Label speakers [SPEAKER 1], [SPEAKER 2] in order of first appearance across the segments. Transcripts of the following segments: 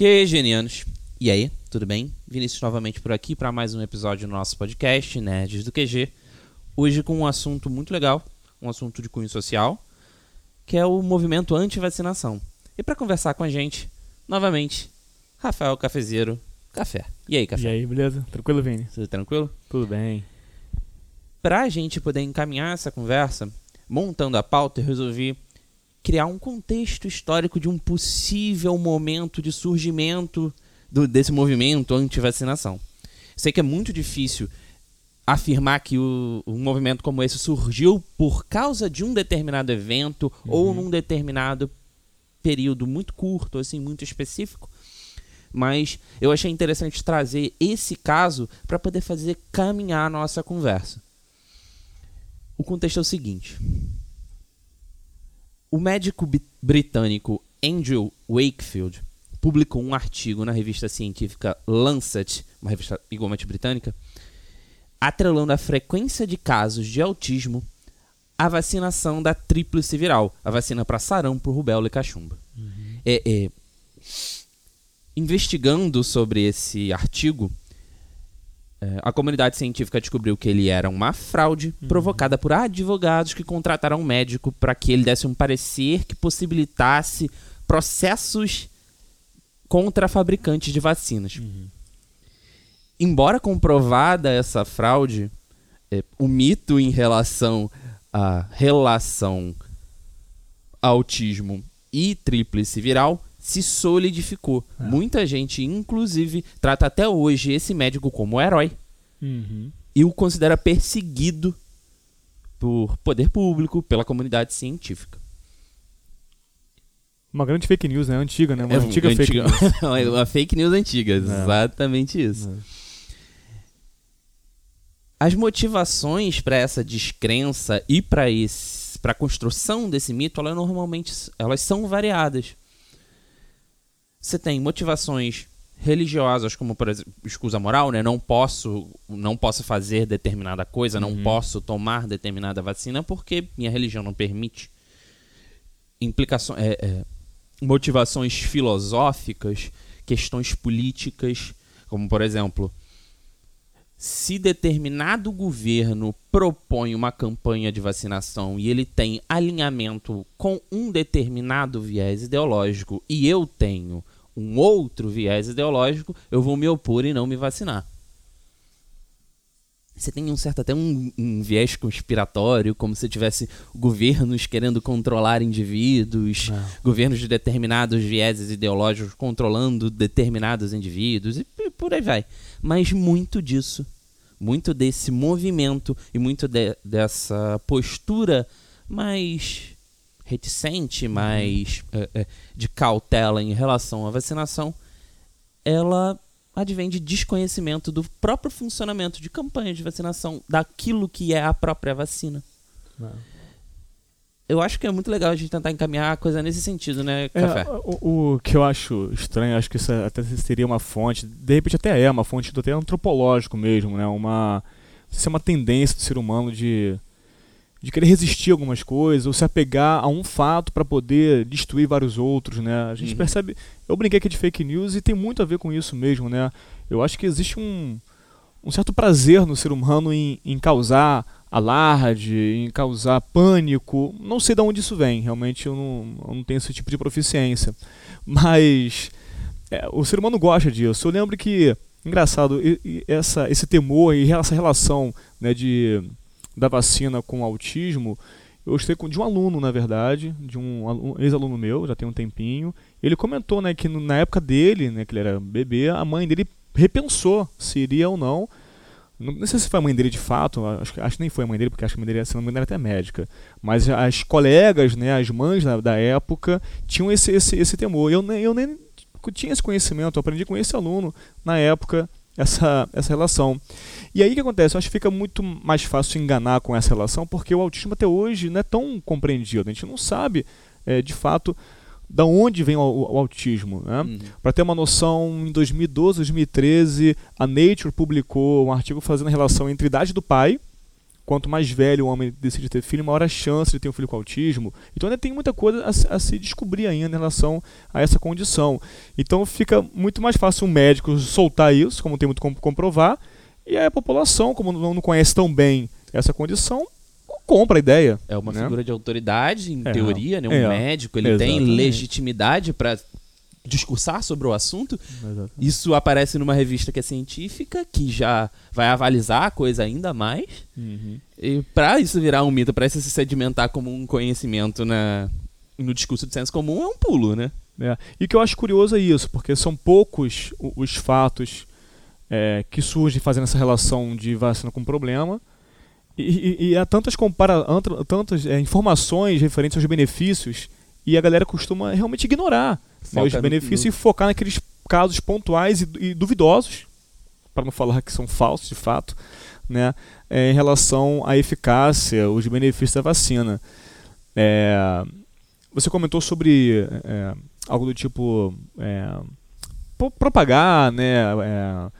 [SPEAKER 1] Que genianos. E aí, tudo bem? Vinícius novamente por aqui para mais um episódio do nosso podcast, Nerds do QG. Hoje com um assunto muito legal, um assunto de cunho social, que é o movimento anti-vacinação. E para conversar com a gente, novamente, Rafael Cafezeiro, Café. E aí, Café?
[SPEAKER 2] E aí, beleza? Tranquilo, Vini?
[SPEAKER 1] Tudo tranquilo?
[SPEAKER 2] Tudo bem.
[SPEAKER 1] Para a gente poder encaminhar essa conversa, montando a pauta, eu resolvi criar um contexto histórico de um possível momento de surgimento do, desse movimento anti-vacinação. Sei que é muito difícil afirmar que o, um movimento como esse surgiu por causa de um determinado evento uhum. ou num determinado período muito curto, assim, muito específico. Mas eu achei interessante trazer esse caso para poder fazer caminhar a nossa conversa. O contexto é o seguinte: o médico britânico Andrew Wakefield publicou um artigo na revista científica Lancet, uma revista igualmente britânica, atrelando a frequência de casos de autismo à vacinação da tríplice viral, a vacina para sarampo, rubéola e cachumba. Uhum. É, é, investigando sobre esse artigo, a comunidade científica descobriu que ele era uma fraude uhum. provocada por advogados que contrataram um médico para que ele desse um parecer que possibilitasse processos contra fabricantes de vacinas. Uhum. Embora comprovada essa fraude, é, o mito em relação à relação autismo e tríplice viral se solidificou. É. Muita gente, inclusive, trata até hoje esse médico como herói uhum. e o considera perseguido por poder público, pela comunidade científica.
[SPEAKER 2] Uma grande fake news, né? Antiga, né? Uma é, antiga, antiga fake news.
[SPEAKER 1] uma fake news antiga, é. exatamente isso. É. As motivações para essa descrença e para para a construção desse mito, elas normalmente elas são variadas. Você tem motivações religiosas, como por exemplo, escusa moral, né? Não posso, não posso fazer determinada coisa, não uhum. posso tomar determinada vacina porque minha religião não permite. Implicações, é, é, motivações filosóficas, questões políticas, como por exemplo, se determinado governo propõe uma campanha de vacinação e ele tem alinhamento com um determinado viés ideológico e eu tenho um outro viés ideológico, eu vou me opor e não me vacinar. Você tem um certo até um, um viés conspiratório, como se tivesse governos querendo controlar indivíduos, é. governos de determinados vieses ideológicos controlando determinados indivíduos e por aí vai. Mas muito disso, muito desse movimento e muito de, dessa postura mais reticente, uhum. mais é, é, de cautela em relação à vacinação, ela advém de desconhecimento do próprio funcionamento de campanha de vacinação, daquilo que é a própria vacina. Não eu acho que é muito legal a gente tentar encaminhar a coisa nesse sentido, né, é, Café? É,
[SPEAKER 2] o, o, que eu acho estranho, acho que isso até seria uma fonte, de repente até é uma fonte do até antropológico mesmo, né? Uma, se é uma tendência do ser humano de, de querer resistir a algumas coisas ou se apegar a um fato para poder destruir vários outros, né? A gente uhum. percebe, eu brinquei aqui de fake news e tem muito a ver com isso mesmo, né? Eu acho que existe um, um certo prazer no ser humano em, em causar alarde, em causar pânico. Não sei de onde isso vem, realmente eu não, eu não tenho esse tipo de proficiência. Mas é, o ser humano gosta disso. Eu lembro que, engraçado, essa, esse temor e essa relação né, de, da vacina com o autismo, eu estei com de um aluno, na verdade, de um, ex-aluno meu, já tem um tempinho. Ele comentou né, que na época dele, né, que ele era bebê, a mãe dele repensou se iria ou não não sei se foi a mãe dele de fato, acho, acho que nem foi a mãe dele, porque acho que a mãe dele, se não me engano, era até médica. Mas as colegas, né, as mães da, da época, tinham esse, esse, esse temor. Eu, eu nem tinha esse conhecimento, eu aprendi com esse aluno na época essa, essa relação. E aí o que acontece? Eu acho que fica muito mais fácil enganar com essa relação, porque o autismo até hoje não é tão compreendido. A gente não sabe, é, de fato, da onde vem o, o autismo. Né? Uhum. Para ter uma noção, em 2012, 2013, a Nature publicou um artigo fazendo a relação entre a idade do pai quanto mais velho o homem decide ter filho, maior a chance de ter um filho com autismo. Então ainda tem muita coisa a, a, se descobrir ainda em relação a essa condição. Então fica muito mais fácil um médico soltar isso, como tem muito como comprovar, e a população, como não conhece tão bem essa condição, compra a ideia.
[SPEAKER 1] É uma
[SPEAKER 2] né?
[SPEAKER 1] figura de autoridade, em
[SPEAKER 2] É,
[SPEAKER 1] teoria, né? Um
[SPEAKER 2] é,
[SPEAKER 1] médico, ele tem
[SPEAKER 2] exatamente.
[SPEAKER 1] legitimidade para discursar sobre o assunto. Isso aparece numa revista que é científica, que já vai avalizar a coisa ainda mais.
[SPEAKER 2] Uhum.
[SPEAKER 1] E pra isso virar um mito, pra isso se sedimentar como um conhecimento na, no discurso de senso comum, é um pulo, né?
[SPEAKER 2] É. E o que eu acho curioso é isso, porque são poucos os fatos é, que surgem fazendo essa relação de vacina com problema. E, e- e há tantas, compara ant- tantas é, informações referentes aos benefícios e a galera costuma realmente ignorar né, os benefícios
[SPEAKER 1] no-
[SPEAKER 2] e focar naqueles casos pontuais e, e duvidosos, para não falar que são falsos de fato, né, é, em relação à eficácia, os benefícios da vacina. É, você comentou sobre é, algo do tipo é, pro- propagar, né, é,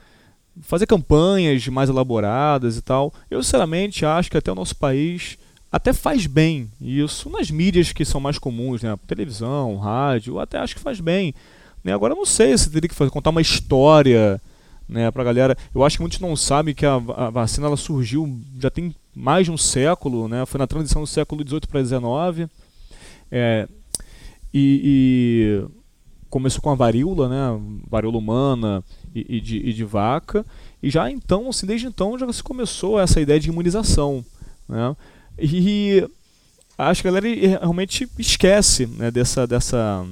[SPEAKER 2] fazer campanhas mais elaboradas e tal. Eu sinceramente acho que até o nosso país até faz bem isso nas mídias que são mais comuns, né, televisão, rádio, até acho que faz bem. Né, agora eu não sei se teria que fazer, contar uma história né, pra galera. Eu acho que muitos não sabem que a, a vacina ela surgiu já tem mais de um século, né? Foi na transição do século XVIII para XIX. É, e, e começou com a varíola, né? Varíola humana e, e de, e de vaca. E já então, assim, desde então já se começou essa ideia de imunização, né? E acho que a galera realmente esquece né, dessa, dessa,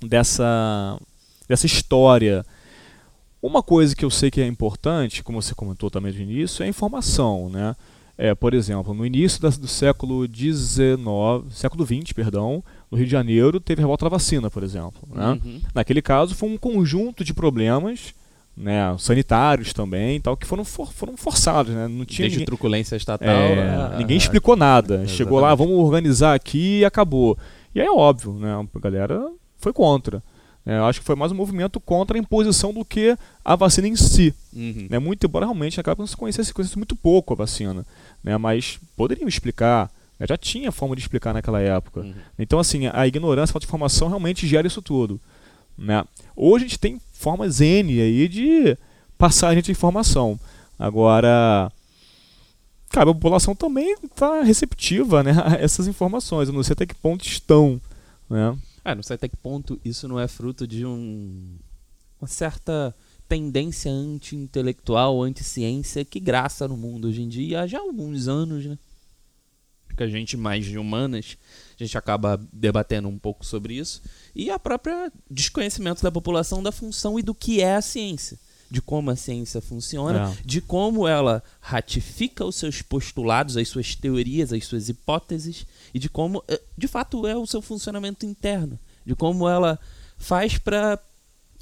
[SPEAKER 2] dessa, dessa história. Uma coisa que eu sei que é importante, como você comentou também no início, é a informação, né? É, por exemplo, no início do século XIX, século XX, perdão, no Rio de Janeiro teve a revolta da vacina, por exemplo. Né?
[SPEAKER 1] Uhum.
[SPEAKER 2] Naquele caso foi um conjunto de problemas, né, sanitários também, tal, que foram, for- foram forçados, né? Não tinha
[SPEAKER 1] Desde
[SPEAKER 2] ninguém,
[SPEAKER 1] truculência estatal.
[SPEAKER 2] é,
[SPEAKER 1] a-
[SPEAKER 2] ninguém
[SPEAKER 1] a-
[SPEAKER 2] explicou nada.
[SPEAKER 1] Exatamente.
[SPEAKER 2] Chegou lá, vamos organizar aqui e acabou. E aí é óbvio, né? A galera foi contra. É, eu acho que foi mais um movimento contra a imposição do que a vacina em si.
[SPEAKER 1] Uhum.
[SPEAKER 2] Né? Muito embora realmente acaba se conhecesse, conhecesse muito pouco a vacina. Né? Mas poderiam explicar. né? Já tinha forma de explicar naquela época.
[SPEAKER 1] Uhum.
[SPEAKER 2] Então, assim, a ignorância, a falta de informação realmente gera isso tudo. Né? Hoje a gente tem formas N aí de passar a gente informação. Agora, cara, a população também está receptiva né, a essas informações. Eu não sei até que ponto estão. Né?
[SPEAKER 1] Ah, não sei até que ponto isso não é fruto de um, uma certa tendência anti-intelectual, anti-ciência que graça no mundo hoje em dia há já alguns anos, né? Que a gente mais de humanas, a gente acaba debatendo um pouco sobre isso. E a própria desconhecimento da população da função e do que é a ciência. De como a ciência funciona,
[SPEAKER 2] É.
[SPEAKER 1] de como ela ratifica os seus postulados, as suas teorias, as suas hipóteses, e de como, eh, de fato, é o seu funcionamento interno. De como ela faz para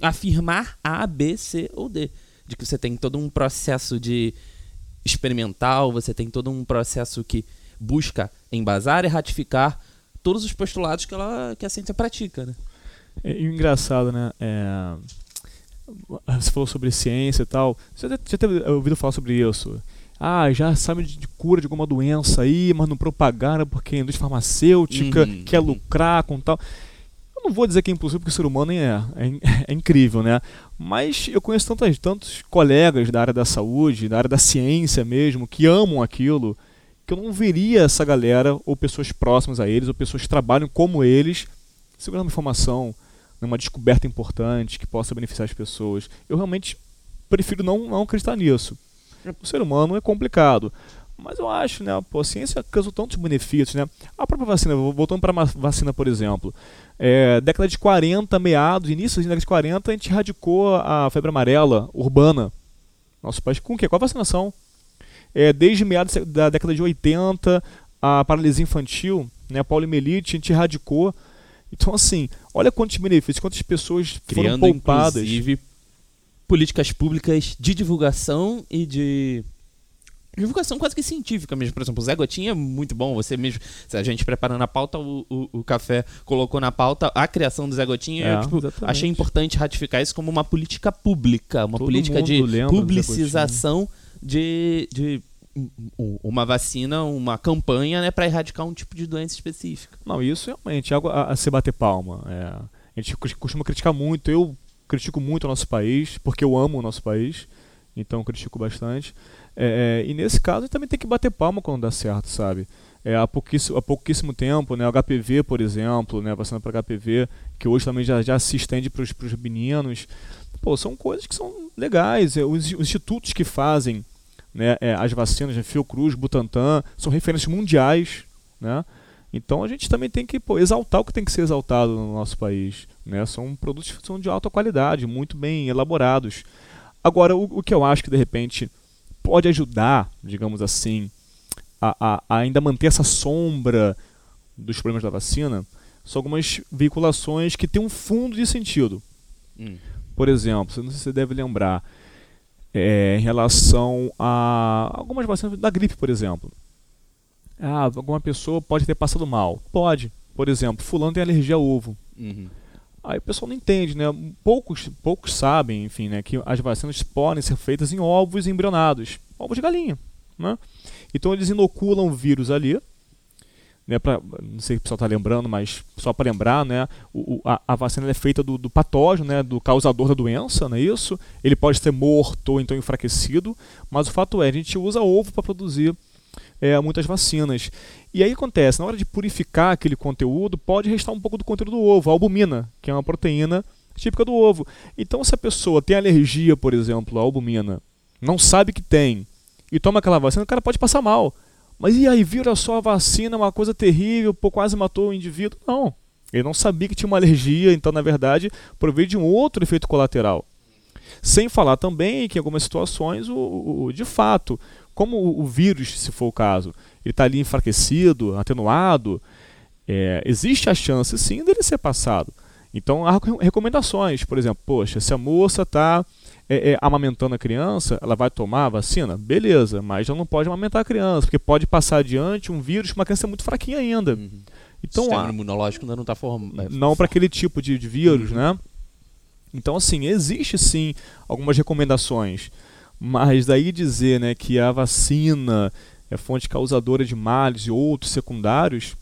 [SPEAKER 1] afirmar A, B, C ou D. De que você tem todo um processo de experimental, você tem todo um processo que busca embasar e ratificar todos os postulados que, ela, que a ciência pratica, né?
[SPEAKER 2] E, e o engraçado, né? é, Você falou sobre ciência e tal. Você já, já teve ouvido falar sobre isso? Ah, já sabe de, de cura de alguma doença aí, mas não propagaram porque a indústria farmacêutica
[SPEAKER 1] Uhum,
[SPEAKER 2] quer
[SPEAKER 1] uhum.
[SPEAKER 2] lucrar com tal. Eu não vou dizer que é impossível porque o ser humano é, é, é incrível, né? Mas eu conheço tantos, tantos colegas da área da saúde, da área da ciência mesmo, que amam aquilo, que eu não veria essa galera, ou pessoas próximas a eles, ou pessoas que trabalham como eles, segurando uma informação, numa descoberta importante que possa beneficiar as pessoas. Eu realmente prefiro não, não acreditar nisso. O ser humano é complicado. Mas eu acho, né, pô, a ciência causou tantos benefícios, né? A própria vacina, voltando para a vacina, por exemplo, é, década de 40, meados, início da década de 40, a gente radicou a febre amarela urbana. Nosso país com o quê? Com a vacinação. É, desde meados da década de 80, a paralisia infantil, né, a poliomielite, a gente radicou. Então, assim, olha quantos benefícios, quantas pessoas
[SPEAKER 1] Criando,
[SPEAKER 2] foram poupadas.
[SPEAKER 1] inclusive, políticas públicas de divulgação e de divulgação quase que científica mesmo. Por exemplo, o Zé Gotinha é muito bom. Você mesmo, se a gente preparando a pauta, o, o, o café colocou na pauta a criação do Zé Gotinha.
[SPEAKER 2] É,
[SPEAKER 1] eu, tipo, achei importante ratificar isso como uma política pública, uma
[SPEAKER 2] Todo
[SPEAKER 1] política de publicização de, de uma vacina, uma campanha né, para erradicar um tipo de doença específica.
[SPEAKER 2] Não, isso realmente é algo a, a se bater palma. É, a gente costuma criticar muito, eu critico muito o nosso país, porque eu amo o nosso país, então critico bastante. É, é, e nesse caso também tem que bater palma quando dá certo, sabe? É, há, pouquíssimo, há pouquíssimo tempo, né, HPV, por exemplo, né, vacina para HPV, que hoje também já, já se estende para os meninos. Pô, são coisas que são legais. É, os, os institutos que fazem né, é, as vacinas, né, Fiocruz, Butantan, são referências mundiais, né? Então a gente também tem que pô, exaltar o que tem que ser exaltado no nosso país. Né? São produtos que são de alta qualidade, muito bem elaborados. Agora, o, o que eu acho que de repente pode ajudar, digamos assim, a, a, a ainda manter essa sombra dos problemas da vacina são algumas veiculações que têm um fundo de sentido. Hum. Por exemplo, não sei se você deve lembrar, é, em relação a algumas vacinas da gripe, por exemplo. Ah, alguma pessoa pode ter passado mal. Pode. Por exemplo, fulano tem alergia a ovo. Uhum. Aí o pessoal não entende, né? Poucos, poucos sabem, enfim, né, que as vacinas podem ser feitas em ovos embrionados, ovos de galinha, né? Então eles inoculam o vírus ali, né, pra, não sei se o pessoal está lembrando, mas só para lembrar, né, o, a, a, vacina é feita do, do, patógeno, né, do causador da doença, não é isso? Ele pode ser morto ou então enfraquecido, mas o fato é, a gente usa ovo para produzir é, muitas vacinas. E aí acontece, na hora de purificar aquele conteúdo, pode restar um pouco do conteúdo do ovo, a albumina, que é uma proteína típica do ovo. Então, se a pessoa tem alergia, por exemplo, à albumina, não sabe que tem, e toma aquela vacina, o cara pode passar mal. Mas e aí, vira só a vacina, uma coisa terrível, pô, quase matou o indivíduo? Não. Ele não sabia que tinha uma alergia, então, na verdade, provei de um outro efeito colateral. Sem falar também que em algumas situações, o, o de fato, como o, o, vírus, se for o caso, ele está ali enfraquecido, atenuado, é, existe a chance sim dele ser passado. Então há recomendações, por exemplo, poxa, se a moça está é, é, amamentando a criança, ela vai tomar a vacina? Beleza, mas ela não pode amamentar a criança, porque pode passar adiante um vírus com uma criança muito fraquinha ainda. Uhum.
[SPEAKER 1] Então, o sistema a, imunológico ainda não está formado.
[SPEAKER 2] É, não para aquele tipo de, de vírus, uhum. né? Então, assim, existe sim algumas recomendações, mas daí dizer né, que a vacina é fonte causadora de males e outros secundários,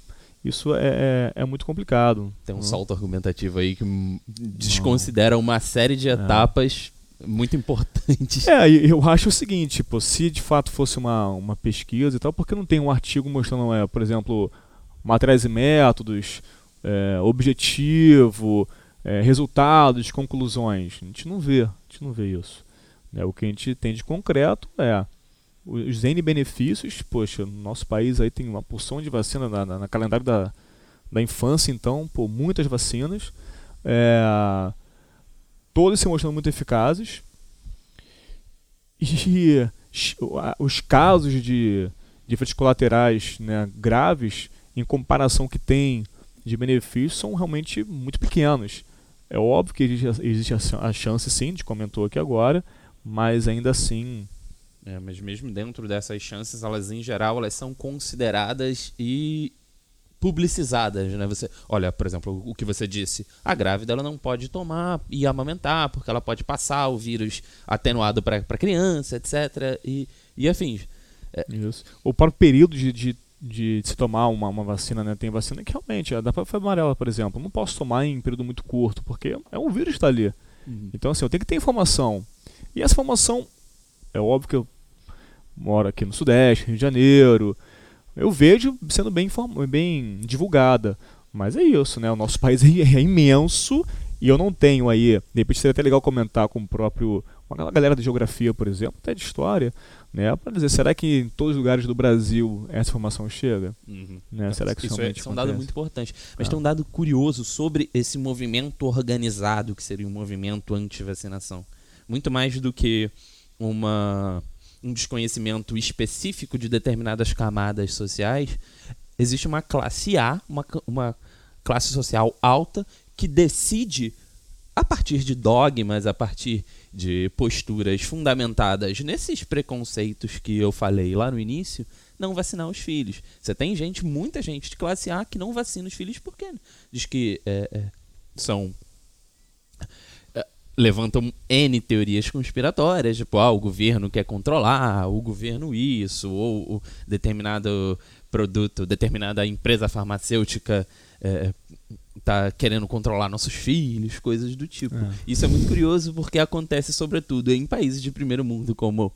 [SPEAKER 2] isso é, é, é muito complicado.
[SPEAKER 1] Tem um uhum. salto argumentativo aí que desconsidera uma série de é. etapas muito importantes.
[SPEAKER 2] É, eu acho o seguinte, tipo, se de fato fosse uma, uma pesquisa e tal, porque não tem um artigo mostrando, é, por exemplo, materiais e métodos, é, objetivo, é, resultados, conclusões. A gente não vê, a gente não vê isso. É, o que a gente tem de concreto é os N benefícios, poxa, no nosso país aí tem uma porção de vacina na, na, na calendário da, da infância, então, pô, muitas vacinas. É, todos se mostrando muito eficazes. E os casos de, de efeitos colaterais né, graves, em comparação que tem de benefícios, são realmente muito pequenos. É óbvio que existe, a chance, sim, de comentou aqui agora, mas ainda assim.
[SPEAKER 1] É, mas mesmo dentro dessas chances, elas em geral elas são consideradas e publicizadas, né? Você, olha, por exemplo, o que você disse, a grávida ela não pode tomar e amamentar porque ela pode passar o vírus atenuado para a criança, etc. E, e afins.
[SPEAKER 2] É. Isso. O próprio período de, de, de, se tomar uma, uma vacina, né? Tem vacina que realmente, a da febre amarela, por exemplo, não posso tomar em período muito curto porque é um vírus que está ali. Uhum. Então, assim, eu tenho que ter informação. E essa informação, é óbvio que eu moro aqui no Sudeste, Rio de Janeiro, eu vejo sendo bem, bem divulgada. Mas é isso, né? O nosso país é imenso e eu não tenho aí. De repente seria até legal comentar com o próprio. Uma galera de geografia, por exemplo, até de história, né? Para dizer, será que em todos os lugares do Brasil essa informação chega? Uhum. Né? Será que
[SPEAKER 1] isso, isso é, é um dado muito importante. Mas é. tem um dado curioso sobre esse movimento organizado que seria um movimento anti-vacinação. Muito mais do que uma um desconhecimento específico de determinadas camadas sociais, existe uma classe A, uma, uma classe social alta, que decide, a partir de dogmas, a partir de posturas fundamentadas nesses preconceitos que eu falei lá no início, não vacinar os filhos. Você tem gente, muita gente de classe A que não vacina os filhos porque diz que é, é, são levantam N teorias conspiratórias, tipo, ah, o governo quer controlar, o governo isso, ou, ou determinado produto, determinada empresa farmacêutica é, tá querendo controlar nossos filhos, coisas do tipo. É. Isso é muito curioso porque acontece sobretudo em países de primeiro mundo como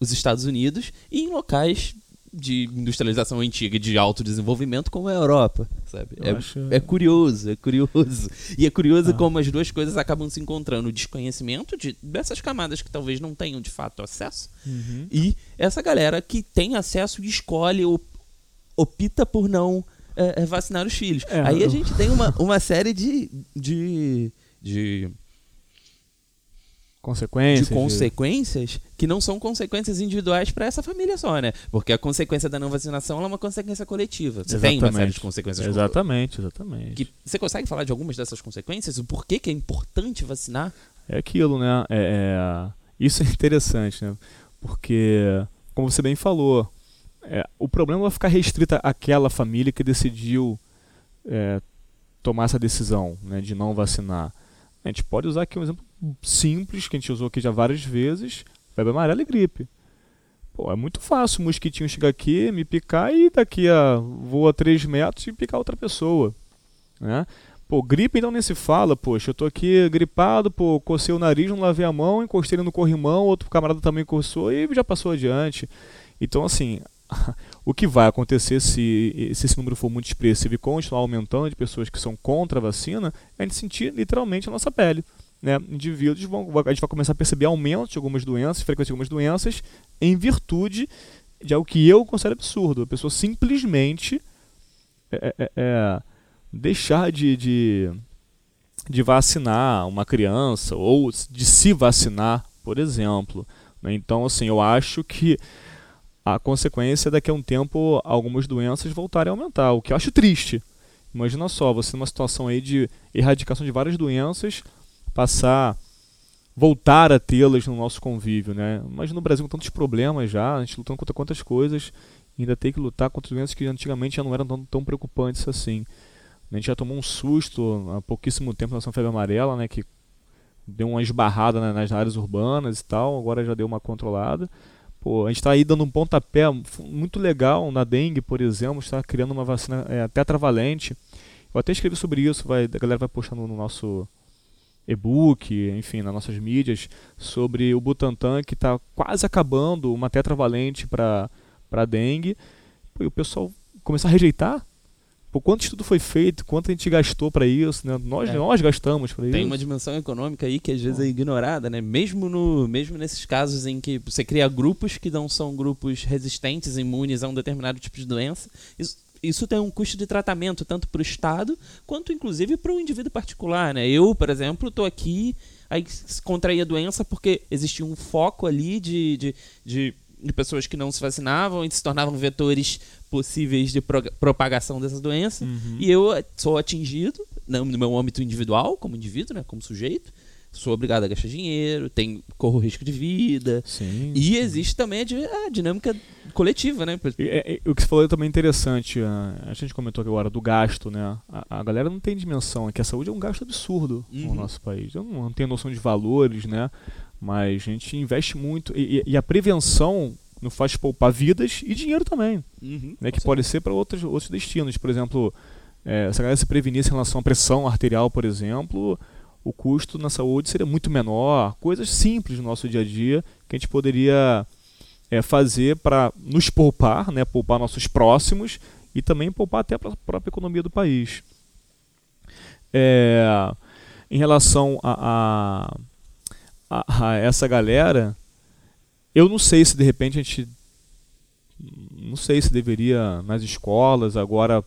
[SPEAKER 1] os Estados Unidos e em locais de industrialização antiga de alto desenvolvimento como a Europa, sabe? É, acho... é, curioso, é curioso. E é curioso ah. como as duas coisas acabam se encontrando, o desconhecimento de, dessas camadas que talvez não tenham de fato acesso uhum. e essa galera que tem acesso e escolhe ou opta por não é, vacinar os filhos. É, Aí a gente tem uma, uma série de, de, de
[SPEAKER 2] consequências.
[SPEAKER 1] De consequências que não são consequências individuais para essa família só, né? Porque a consequência da não vacinação é uma consequência coletiva. Você exatamente. tem uma série de consequências.
[SPEAKER 2] Exatamente, exatamente.
[SPEAKER 1] Que, você consegue falar de algumas dessas consequências? O porquê que é importante vacinar?
[SPEAKER 2] É aquilo, né? É, é... Isso é interessante, né? Porque, como você bem falou, é, o problema vai ficar restrito àquela família que decidiu é, tomar essa decisão né, de não vacinar. A gente pode usar aqui um exemplo simples, que a gente usou aqui já várias vezes, febre amarela e gripe. Pô, é muito fácil o mosquitinho chegar aqui, me picar e daqui a voa 3 metros e picar outra pessoa. Né? Pô, gripe então nem se fala, poxa, eu tô aqui gripado, pô, cocei o nariz, não lavei a mão, encostei no corrimão, outro camarada também coçou e já passou adiante. Então, assim, o que vai acontecer se, se esse número for muito expressivo e continuar aumentando de pessoas que são contra a vacina, é a gente sentir literalmente a nossa pele né, indivíduos vão, a gente vai começar a perceber aumento de algumas doenças, frequência de algumas doenças, em virtude de algo que eu considero absurdo. A pessoa simplesmente é, é, é, deixar de, de, de, vacinar uma criança ou de se vacinar, por exemplo. Né? Então, assim, eu acho que a consequência é daqui a um tempo algumas doenças voltarem a aumentar, o que eu acho triste. Imagina só, você numa situação aí de erradicação de várias doenças, passar voltar a tê-las no nosso convívio, né? Mas no Brasil com tantos problemas já, a gente lutando contra quantas coisas, ainda tem que lutar contra doenças que antigamente já não eram tão, tão preocupantes assim. A gente já tomou um susto há pouquíssimo tempo na São Febre Amarela, né? Que deu uma esbarrada né, nas áreas urbanas e tal, agora já deu uma controlada. Pô, a gente está aí dando um pontapé muito legal na dengue, por exemplo, está criando uma vacina é, tetravalente. Eu até escrevi sobre isso, vai, a galera vai postar no, no nosso e-book, enfim, nas nossas mídias, sobre o Butantan que está quase acabando uma tetravalente para a dengue. E o pessoal começar a rejeitar. Por quanto estudo foi feito, quanto a gente gastou para isso, né? Nós, é. nós gastamos para isso.
[SPEAKER 1] Tem uma dimensão econômica aí que às vezes é ignorada, né? Mesmo, no, mesmo nesses casos em que você cria grupos que não são grupos resistentes, imunes a um determinado tipo de doença, isso isso tem um custo de tratamento tanto para o Estado quanto inclusive para o indivíduo particular, né? Eu, por exemplo, estou aqui, aí contraí a doença porque existia um foco ali de, de, de, de, pessoas que não se vacinavam e se tornavam vetores possíveis de pro, propagação dessa doença. Uhum. E eu sou atingido no meu âmbito individual, como indivíduo, né? como sujeito sou obrigado a gastar dinheiro, tem, corro risco de vida.
[SPEAKER 2] Sim,
[SPEAKER 1] e sim. existe também a, a, dinâmica coletiva, né?
[SPEAKER 2] É, é, o que você falou é também interessante, a, a gente comentou agora do gasto, né? A, a, galera não tem dimensão, é que a saúde é um gasto absurdo uhum. no nosso país. Eu não, não tenho noção de valores, né? Mas a gente investe muito. E, e a prevenção nos faz poupar vidas e dinheiro também. Uhum, né? Que pode ser para outros, outros destinos. Por exemplo, é, se a galera se prevenisse em relação à pressão arterial, por exemplo o custo na saúde seria muito menor, coisas simples no nosso dia a dia que a gente poderia é, fazer para nos poupar, né, poupar nossos próximos e também poupar até a própria economia do país. É, em relação a, a, a, a, essa galera, eu não sei se de repente a gente. Não sei se deveria nas escolas agora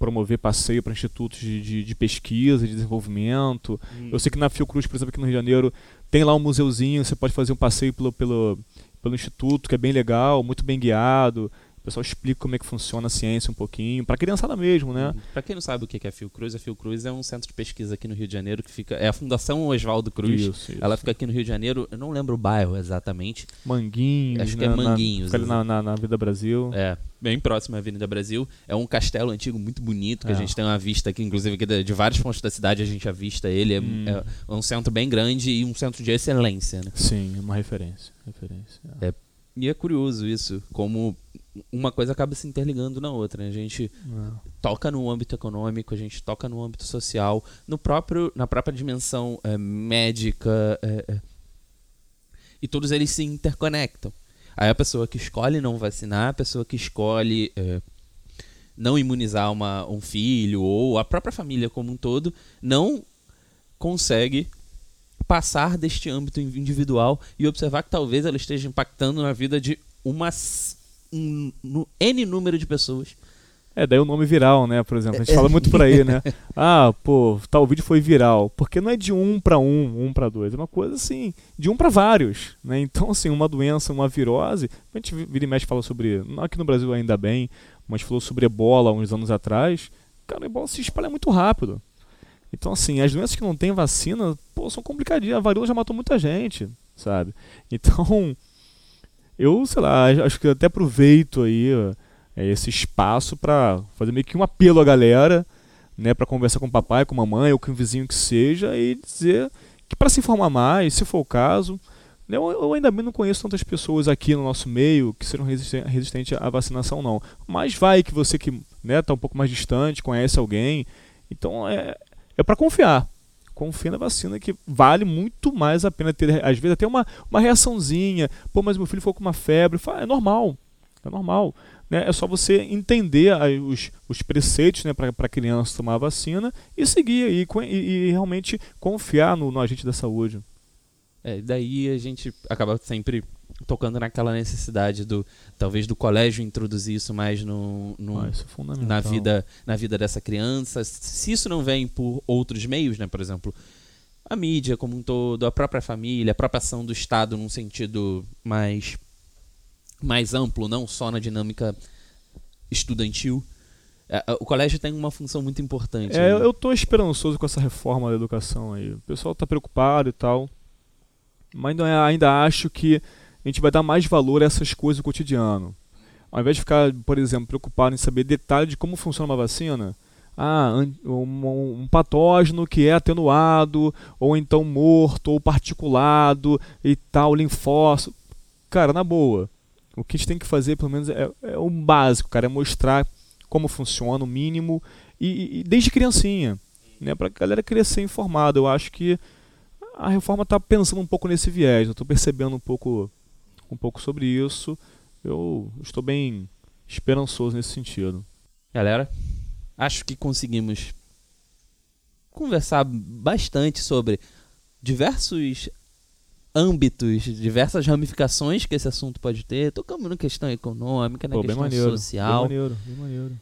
[SPEAKER 2] promover passeio para institutos de, de, de, pesquisa, de desenvolvimento. Hum. Eu sei que na Fiocruz, por exemplo, aqui no Rio de Janeiro, tem lá um museuzinho, você pode fazer um passeio pelo, pelo, pelo instituto, que é bem legal, muito bem guiado. O pessoal explica como é que funciona a ciência um pouquinho, para criançada mesmo, né?
[SPEAKER 1] Para quem não sabe o que é a Fiocruz, a Fiocruz é um centro de pesquisa aqui no Rio de Janeiro que fica. É a Fundação Oswaldo Cruz. Isso, isso. Ela fica aqui no Rio de Janeiro, eu não lembro o bairro exatamente.
[SPEAKER 2] Manguinhos.
[SPEAKER 1] Acho que é né? Manguinhos.
[SPEAKER 2] Na, na, na, na Vida Brasil.
[SPEAKER 1] É, bem próximo à Avenida Brasil. É um castelo antigo muito bonito, que é. a gente tem uma vista aqui, inclusive aqui de, de, vários pontos da cidade a gente avista ele. É, hum. é, um centro bem grande e um centro de excelência, né?
[SPEAKER 2] Sim, uma referência. referência.
[SPEAKER 1] É. E é curioso isso, como uma coisa acaba se interligando na outra. Né? A gente é. toca no âmbito econômico, a gente toca no âmbito social, no próprio, na própria dimensão é, médica, é, é, e todos eles se interconectam. Aí a pessoa que escolhe não vacinar, a pessoa que escolhe é, não imunizar uma, um filho ou a própria família como um todo, não consegue passar deste âmbito individual e observar que talvez ela esteja impactando na vida de umas um, um N número de pessoas.
[SPEAKER 2] É, daí o nome viral, né? Por exemplo, a gente fala muito por aí, né? Ah, pô, tal vídeo foi viral. Porque não é de um para um, um para dois. É uma coisa assim, de um para vários, né? Então, assim, uma doença, uma virose. A gente vira e mexe fala sobre. Não aqui no Brasil ainda bem, mas falou sobre ebola uns anos atrás. Cara, o ebola se espalha muito rápido. Então, assim, as doenças que não têm vacina, pô, são complicadinhas. A varíola já matou muita gente, sabe? Então, eu, sei lá, acho que até aproveito aí é, esse espaço para fazer meio que um apelo à galera, né, para conversar com o papai, com a mamãe ou com o vizinho que seja e dizer que para se informar mais, se for o caso, né, eu, ainda bem não conheço tantas pessoas aqui no nosso meio que serão resistentes à vacinação não, mas vai que você que né, tá um pouco mais distante, conhece alguém, então é, é para confiar, confia na vacina que vale muito mais a pena ter, às vezes, até uma, uma reaçãozinha. Pô, mas meu filho ficou com uma febre. Fala, é normal, é normal. Né? É só você entender aí, os, os preceitos né, para a criança tomar a vacina e seguir e, e, e realmente confiar no, no agente da saúde.
[SPEAKER 1] É, daí a gente acaba sempre tocando naquela necessidade do talvez do colégio introduzir isso mais no, no
[SPEAKER 2] ah, é
[SPEAKER 1] na vida na vida dessa criança. Se isso não vem por outros meios né? Por exemplo a mídia como um todo a própria família a própria ação do estado num sentido mais mais amplo não só na dinâmica estudantil é, o colégio tem uma função muito importante
[SPEAKER 2] é, eu estou esperançoso com essa reforma da educação aí. O pessoal está preocupado e tal mas ainda acho que a gente vai dar mais valor a essas coisas do cotidiano. Ao invés de ficar, por exemplo, preocupado em saber detalhe de como funciona uma vacina, ah, um, um, patógeno que é atenuado, ou então morto, ou particulado e tal, linfócito. Cara, na boa, o que a gente tem que fazer, pelo menos, é, é o básico, cara, é mostrar como funciona, o mínimo, e, e desde criancinha, né, para a galera crescer informada. Eu acho que a reforma está pensando um pouco nesse viés, estou percebendo um pouco um pouco sobre isso. Eu estou bem esperançoso nesse sentido.
[SPEAKER 1] Galera, acho que conseguimos conversar bastante sobre diversos âmbitos, diversas ramificações que esse assunto pode ter. Tocamos na questão econômica, na Pô, questão maneiro, social.
[SPEAKER 2] Bem maneiro, bem maneiro.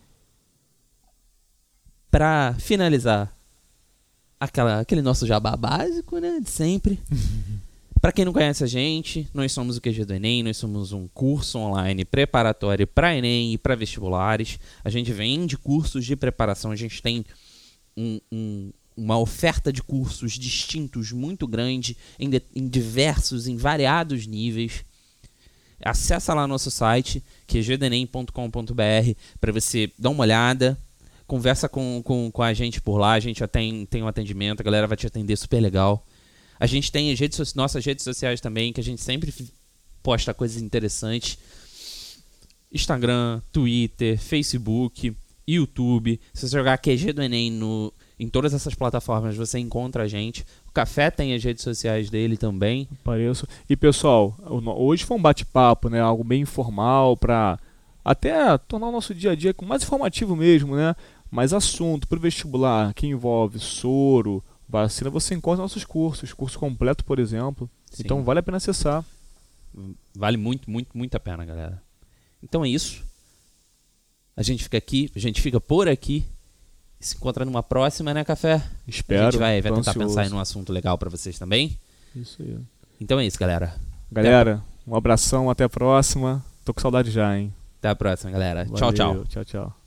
[SPEAKER 1] Para finalizar, aquela, aquele nosso jabá básico, né, de sempre. Para quem não conhece a gente, nós somos o QG do Enem, nós somos um curso online preparatório para Enem e para vestibulares. A gente vende cursos de preparação, a gente tem um, um, uma oferta de cursos distintos muito grande, em, de, em diversos, em variados níveis. Acesse lá nosso site, qgdenem.com.br, para você dar uma olhada, conversa com, com, com a gente por lá, a gente já tem, tem um atendimento, a galera vai te atender super legal. A gente tem as redes, nossas redes sociais também, que a gente sempre posta coisas interessantes. Instagram, Twitter, Facebook, YouTube. Se você jogar QG do Enem no, em todas essas plataformas, você encontra a gente. O Café tem as redes sociais dele também.
[SPEAKER 2] Pareço. E pessoal, hoje foi um bate-papo, né? Algo bem informal para até tornar o nosso dia a dia mais informativo mesmo, né? Mais assunto para o vestibular que envolve soro, Vacina você encontra nossos cursos, curso completo, por exemplo. Sim. Então vale a pena acessar.
[SPEAKER 1] Vale muito, muito, muito a pena, galera. Então é isso. A gente fica aqui, a gente fica por aqui. Se encontra numa próxima, né, Café?
[SPEAKER 2] Espero.
[SPEAKER 1] A gente vai, vai tentar ansioso. pensar em um assunto legal para vocês também.
[SPEAKER 2] Isso aí.
[SPEAKER 1] Então é isso, galera.
[SPEAKER 2] Galera, um abração, até a próxima. Tô com saudade já, hein?
[SPEAKER 1] Até a próxima, galera. Tchau, tchau.
[SPEAKER 2] Valeu, Tchau, tchau.